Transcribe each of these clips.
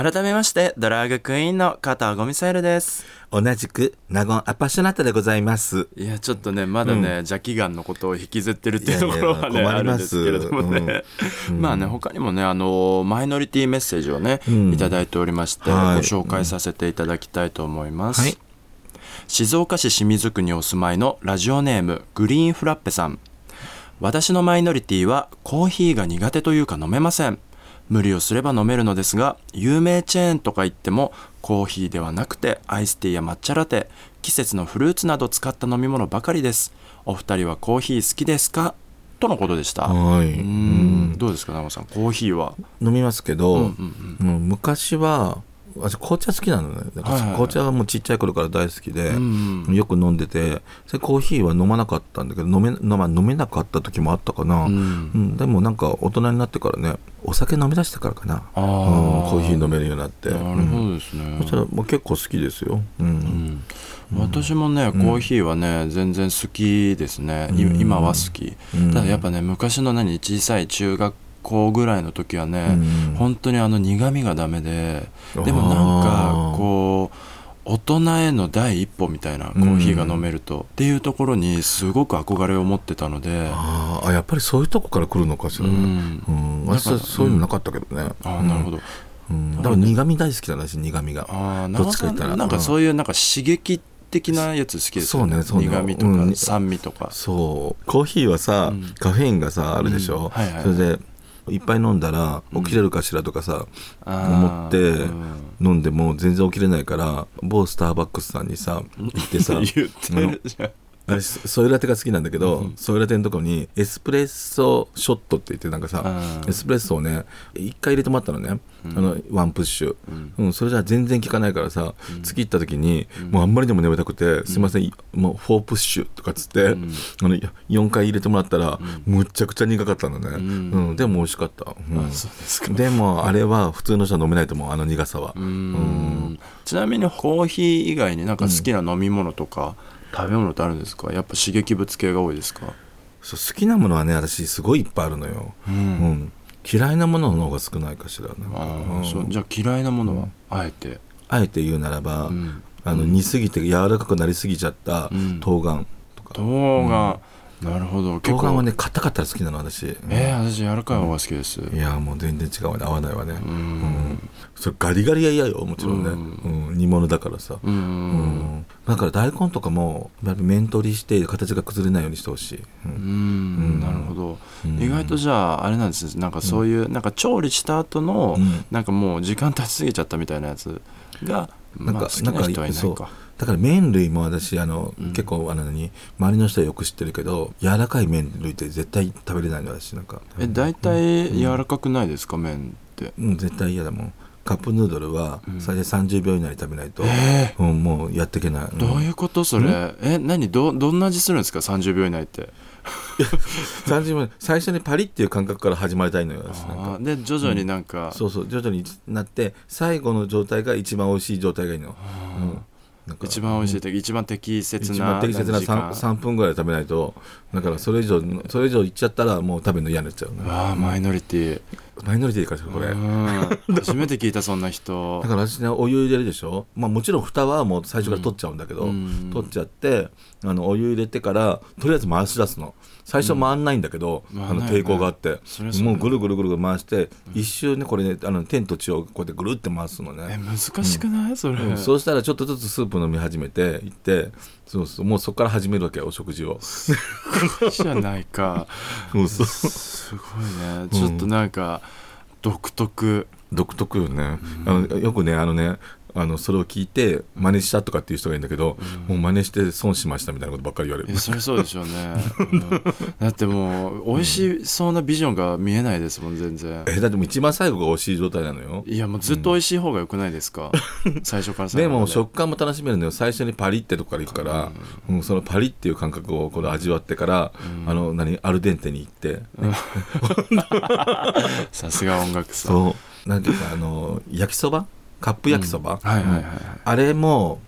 改めましてドラァグクイーンの加藤ゴミサイルです。同じくナゴンアパッショナッタでございます。いやちょっとねまだね、邪気眼のことを引きずってるっていうところはねいやいや あるんですけれどもね、まあね他にもねあのマイノリティメッセージをね、うん。いただいておりまして、はい。ご紹介させていただきたいと思います、はい。静岡市清水区にお住まいのラジオネームグリーンフラッペさん。私のマイノリティはコーヒーが苦手というか飲めません無理をすれば飲めるのですが有名チェーンとか言ってもコーヒーではなくてアイスティーや抹茶ラテ季節のフルーツなど使った飲み物ばかりです。お二人はコーヒー好きですか？とのことでした。はい。うーん。どうですか長尾さん？コーヒーは？飲みますけど、うんうんもう昔は私紅茶好きなのね。だからはいはいはい。紅茶はもうちっちゃい頃から大好きで、うんうん。よく飲んでてそれコーヒーは飲まなかったんだけど飲め,、まあ、飲めなかった時もあったかな、ううん。んでもなんか大人になってからねお酒飲み出してからかな。あうん。ーコーヒー飲めるようになって。なるほどですね、そしたらもう結構好きですよ、うん。うん。私もねコーヒーはね、全然好きですね、いうん。今は好き、うん。ただやっぱね昔の何小さい中学校ぐらいの時はね、うん。本当にあの苦味がダメででもなんかこう大人への第一歩みたいなコーヒーが飲めると、っていうところにすごく憧れを持ってたのであー。あやっぱりそういうとこから来るのかしうらね、ん。うん、だから私はそういうのなかったけどね、ああなるほど、うん、だから苦味大好きだなし苦味が。ああどっちか言ったら。なんかそういうなんか刺激的なやつ好きですよね。そうねそうね。苦味とか、うん。酸味とか。そう。コーヒーはさ、うん。カフェインがさあるでしょ、うん。はいはい。それでいっぱい飲んだら起きれるかしらとかさ、思ってうん。飲んでも全然起きれないから某スターバックスさんにさ行ってさ 言ってるじゃん私ソイラテが好きなんだけど、うんソイラテのとこにエスプレッソショットって言ってなんかさ、うん。エスプレッソをね一回入れてもらったのね、うん。あのワンプッシュ、うん。うん、それじゃ全然効かないからさ、うん。次行った時に、うん。もうあんまりでも眠たくて、すいませんもう4プッシュとかっつって、うん。あの4回入れてもらったら、うむっちゃくちゃ苦かったのね、ん。うんでも美味しかった、でもあれは普通の人は飲めないと思うあの苦さは、うーん。ちなみにコーヒー以外になんか好きな飲み物とか食べ物ってあるんですか？やっぱ刺激物系が多いですか？そう好きなものはね私すごいいっぱいあるのよ、ううん。ん嫌いなものの方が少ないかしらね。あうん。ーそうじゃあ嫌いなものはあえて？あえて言うならば、うん。あの煮すぎて柔らかくなりすぎちゃったうん。冬瓜とか、冬瓜なるほど。結構。はね硬かったら好きなの私、えー、私柔らかい方が好きです。いやもう全然違うわね。合わないわね、ううん。んそれガリガリは嫌よもちろんね、ううん。煮物だからさ、うん。うん。だから大根とかもやっぱり面取りして形が崩れないようにしてほしい、ううん。ん。なるほど、うん。意外とじゃああれなんですね。なんかそういう、なんか調理した後の、うん。なんかもう時間経ちすぎちゃったみたいなやつが、なんかまあ、好きな人はいないかだから麺類も私あの、うん。結構あの何周りの人はよく知ってるけど柔らかい麺類って絶対食べれないの私なんか。え大体柔らかくないですか、麺って？うん絶対嫌だもん。カップヌードルはうん。最大30秒以内に食べないと、えうん、もうやっていけない、うん。どういうことそれ、え何？どどんな味するんですか？30秒以内って。30秒最初にパリっていう感覚から始まりたいのよで徐々になんか、そうそう徐々になって最後の状態が一番美味しい状態がいいの、うん一番美味しい時、一番適切一な番適切な時間。3, 3分ぐらい食べないとだからそれ以上それ以上いっちゃったらもう食べるの嫌になっちゃうね。わあマイノリティマイノリティからこれ？うん。初めて聞いたそんな人。だから私ねお湯入れるでしょ？まあもちろん蓋はもう最初から取っちゃうんだけど、うん。取っちゃってあのお湯入れてからとりあえず回し出すの。最初回んないんだけど、うん。あの抵抗があって、それはそうだもうぐるぐるぐるぐる回して、一周ねこれねあの天と地をこうやってぐるって回すのえね、難しくない、それ、うん。そうしたらちょっとずつスープ飲み始めていってそうそうもうそこから始めるわけよお食事を。じゃないか。そうそう。すごいね。ちょっとなんか独特。独特よね、あのよくねあのねあのそれを聞いて真似したとかっていう人がいるんだけど、もう真似して損しましたみたいなことばっかり言われる。そりゃそうでしょうね、うん。だってもう美味しそうなビジョンが見えないですもん全然。えだってもう一番最後が美味しい状態なのよ。いやもうずっと美味しい方が良くないですか、最初から最で。も後まで食感も楽しめるのよ。最初にパリってとこから行くから、うん。そのパリっていう感覚をこれ味わってから、あの何アルデンテに行って、さすが音楽さん。そうなんていうかあの焼きそば？カップ焼きそば、あれも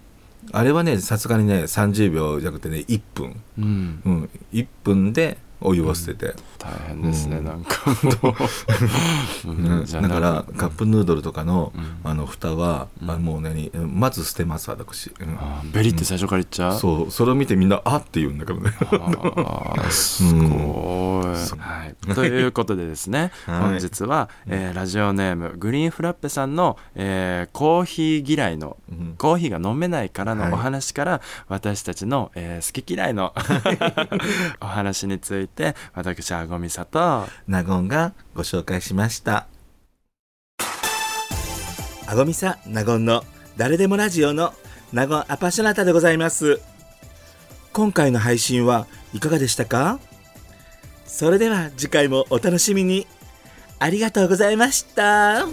あれはねさすがにね30秒じゃなくてね1分、うん。うん、1分でお湯を捨てて、大変ですね、うん。なんか。もう、うん。だからカップヌードルとかの,、うん。あの蓋は、あもう何まず捨てます私、うん。あーベリって最初から言っちゃう、そう。それを見てみんなあって言うんだけどね。すごい、はい、ということでですね、はい。本日は、えーラジオネームグリーンフラッペさんの、えーコーヒー嫌いの、うん。コーヒーが飲めないからはい。のお話から、私たちの、えー好き嫌いの お話について私あごみさと。納言がご紹介しました。あごみさ納言の誰でもラジオの納言アパショナタでございます。今回の配信はいかがでしたか？それでは次回もお楽しみに。ありがとうございました。